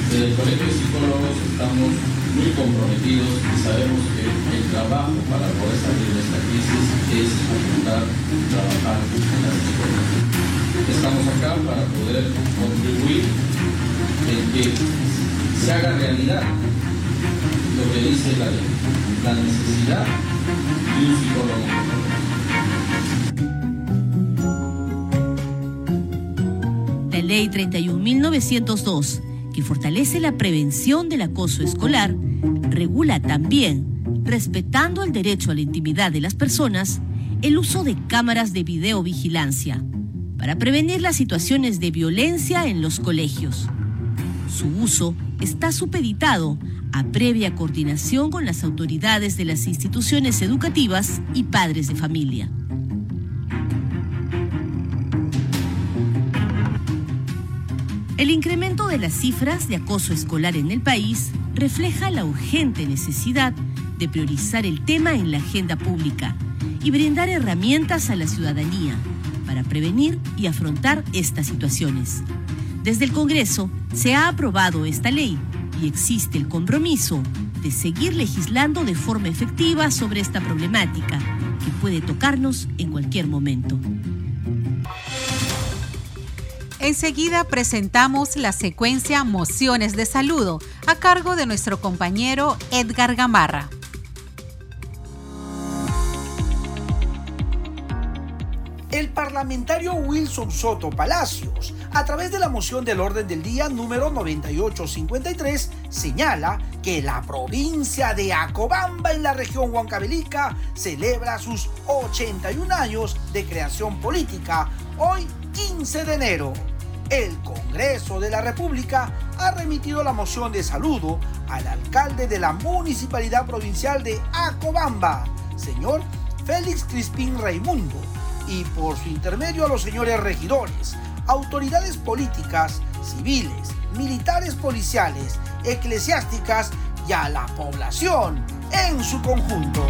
Speaker 35: Desde el Colegio de Psicólogos estamos muy comprometidos y sabemos que el trabajo para poder salir de esta crisis es apuntar, trabajar en las escuelas. Estamos acá para poder contribuir en que se haga realidad lo que dice la ley, la necesidad de un psicólogo.
Speaker 29: La ley 31.902, que fortalece la prevención del acoso escolar, regula también, respetando el derecho a la intimidad de las personas, el uso de cámaras de videovigilancia para prevenir las situaciones de violencia en los colegios. Su uso está supeditado a previa coordinación con las autoridades de las instituciones educativas y padres de familia. El incremento de las cifras de acoso escolar en el país refleja la urgente necesidad de priorizar el tema en la agenda pública y brindar herramientas a la ciudadanía para prevenir y afrontar estas situaciones. Desde el Congreso se ha aprobado esta ley y existe el compromiso de seguir legislando de forma efectiva sobre esta problemática que puede tocarnos en cualquier momento.
Speaker 1: Enseguida presentamos la secuencia Mociones de Saludo a cargo de nuestro compañero Edgar Gamarra.
Speaker 26: Parlamentario Wilson Soto Palacios, a través de la moción del orden del día número 9853, señala que la provincia de Acobamba en la región Huancavelica celebra sus 81 años de creación política hoy 15 de enero. El Congreso de la República ha remitido la moción de saludo al alcalde de la Municipalidad Provincial de Acobamba, señor Félix Crispín Raimundo, y por su intermedio a los señores regidores, autoridades políticas, civiles, militares policiales, eclesiásticas y a la población en su conjunto.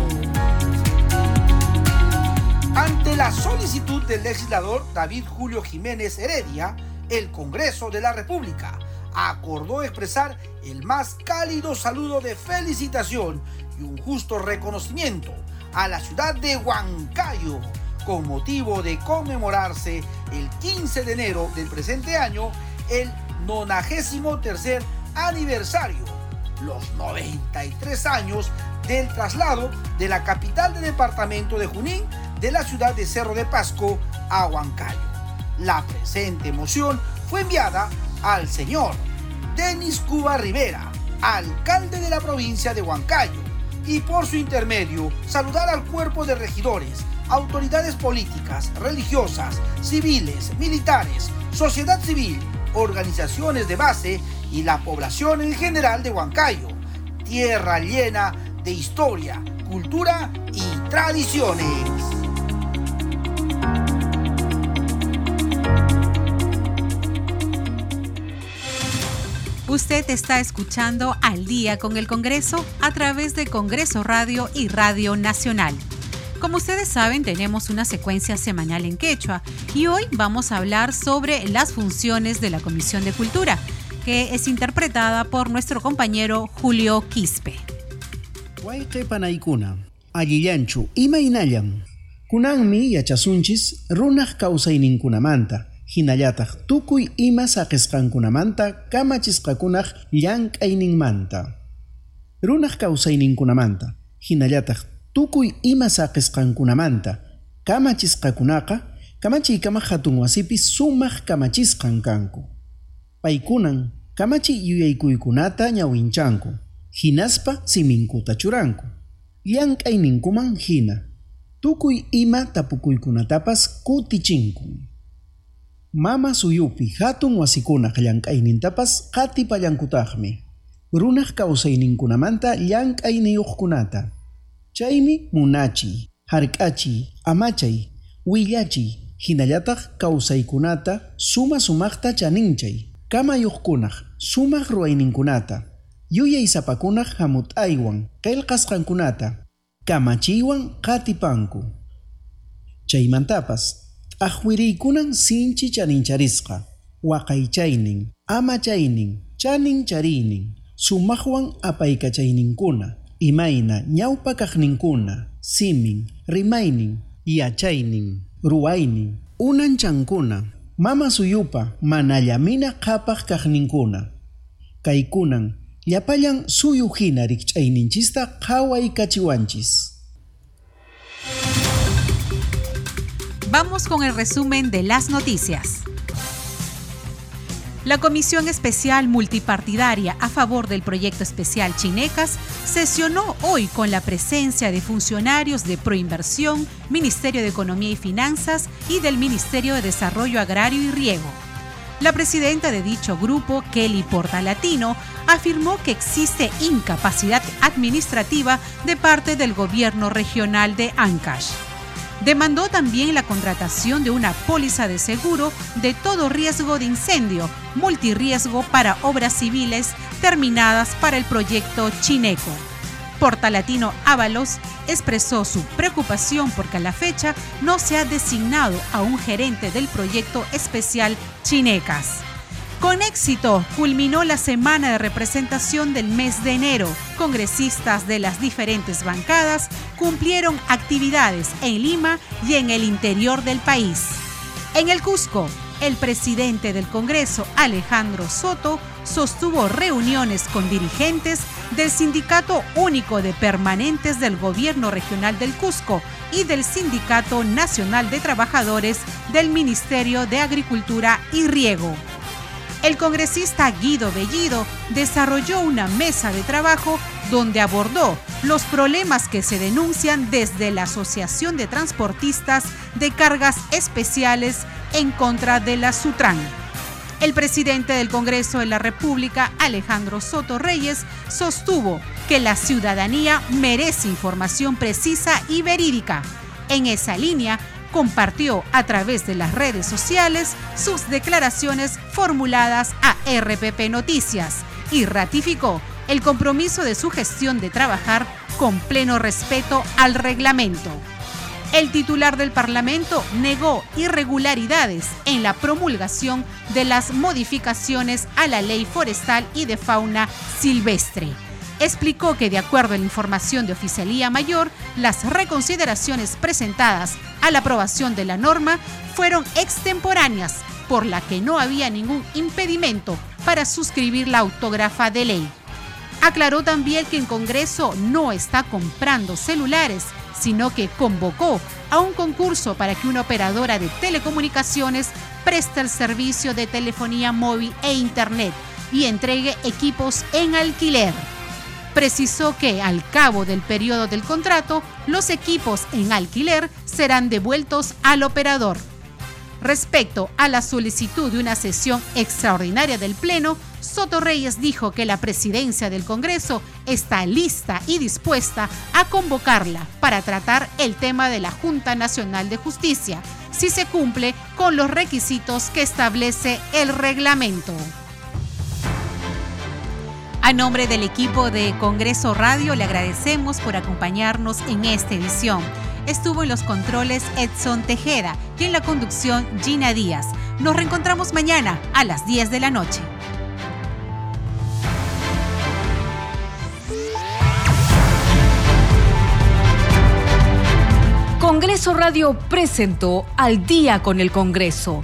Speaker 26: Ante la solicitud del legislador David Julio Jiménez Heredia, el Congreso de la República acordó expresar el más cálido saludo de felicitación y un justo reconocimiento a la ciudad de Huancayo con motivo de conmemorarse el 15 de enero del presente año el 93 aniversario, los 93 años del traslado de la capital del departamento de Junín de la ciudad de Cerro de Pasco a Huancayo. La presente moción fue enviada al señor Denis Cuba Rivera, alcalde de la provincia de Huancayo, y por su intermedio saludar al cuerpo de regidores, autoridades políticas, religiosas, civiles, militares, sociedad civil, organizaciones de base y la población en general de Huancayo, tierra llena de historia, cultura y tradiciones.
Speaker 1: Usted está escuchando Al día con el Congreso a través de Congreso Radio y Radio Nacional. Como ustedes saben, tenemos una secuencia semanal en quechua y hoy vamos a hablar sobre las funciones de la Comisión de Cultura, que es interpretada por nuestro compañero Julio Quispe.
Speaker 36: Allillanchu, imaynallan. Kunanmi yachasunchis tukuy ima saqisqankunamanta kamachisqakunaqa kamachiykamaq hatun wasipi sumaq kamachisqan kanku. Paykunan kamachiy yuyaykuykunata ñawinchanku, hinaspa siminkuta churanku. Llank'ayninkuman hina, tukuy ima tapukuykunatapas kutichinku. Mama suyupi hatun wasikunaq llank'aynintapas qatipallankutaqmi. Runaq kawsayninkunamanta llank'ayniyuqkunata. Chaymi munachi, hark'achi, amachay, willachi, hinallataq kawsaykunata suma sumaqta chaninchay, kamayuqkunaq sumaq ruwayninkunata, Yuyay sapakunaq hamut aywan, qillqasqankunata, kamachiwan qatipanku. Chaymantapas, ahwiriykunan sinchi chanincharisqa, waqaychaynin, amachaynin, chanin chariynin, sumaqwan apaykachayninkuna, imayna ñawpa kaqninkuna, simin, rimaynin, yachaynin, ruwaynin, unanchankuna, mama suyupa manallamina qhapaq kaqninkuna. Kaykunan llapallan suyu hina rikch'ayninchista qhawaykachiwanchis.
Speaker 1: Vamos con el resumen de las noticias. La Comisión Especial Multipartidaria a favor del proyecto especial Chinecas sesionó hoy con la presencia de funcionarios de Proinversión, Ministerio de Economía y Finanzas y del Ministerio de Desarrollo Agrario y Riego. La presidenta de dicho grupo, Kelly Portalatino, afirmó que existe incapacidad administrativa de parte del gobierno regional de Ancash. Demandó también la contratación de una póliza de seguro de todo riesgo de incendio, multirriesgo para obras civiles terminadas para el proyecto Chineco. Portalatino Ábalos expresó su preocupación porque a la fecha no se ha designado a un gerente del proyecto especial Chinecas. Con éxito culminó la semana de representación del mes de enero. Congresistas de las diferentes bancadas cumplieron actividades en Lima y en el interior del país. En el Cusco, el presidente del Congreso, Alejandro Soto, sostuvo reuniones con dirigentes del Sindicato Único de Permanentes del Gobierno Regional del Cusco y del Sindicato Nacional de Trabajadores del Ministerio de Agricultura y Riego el congresista Guido Bellido desarrolló una mesa de trabajo donde abordó los problemas que se denuncian desde la Asociación de Transportistas de Cargas Especiales en contra de la Sutran. El presidente del Congreso de la República, Alejandro Soto Reyes, sostuvo que la ciudadanía merece información precisa y verídica. En esa línea, compartió a través de las redes sociales sus declaraciones formuladas a RPP Noticias y ratificó el compromiso de su gestión de trabajar con pleno respeto al reglamento. El titular del Parlamento negó irregularidades en la promulgación de las modificaciones a la ley forestal y de fauna silvestre explicó que de acuerdo a la información de Oficialía Mayor, las reconsideraciones presentadas a la aprobación de la norma fueron extemporáneas, por la que no había ningún impedimento para suscribir la autógrafa de ley. Aclaró también que el Congreso no está comprando celulares, sino que convocó a un concurso para que una operadora de telecomunicaciones preste el servicio de telefonía móvil e Internet y entregue equipos en alquiler precisó que al cabo del periodo del contrato, los equipos en alquiler serán devueltos al operador. Respecto a la solicitud de una sesión extraordinaria del Pleno, Soto Reyes dijo que la presidencia del Congreso está lista y dispuesta a convocarla para tratar el tema de la Junta Nacional de Justicia, si se cumple con los requisitos que establece el reglamento. A nombre del equipo de Congreso Radio le agradecemos por acompañarnos en esta edición. Estuvo en los controles Edson Tejeda y en la conducción Gina Díaz. Nos reencontramos mañana a las 10 de la noche.
Speaker 21: Congreso Radio presentó Al día con el Congreso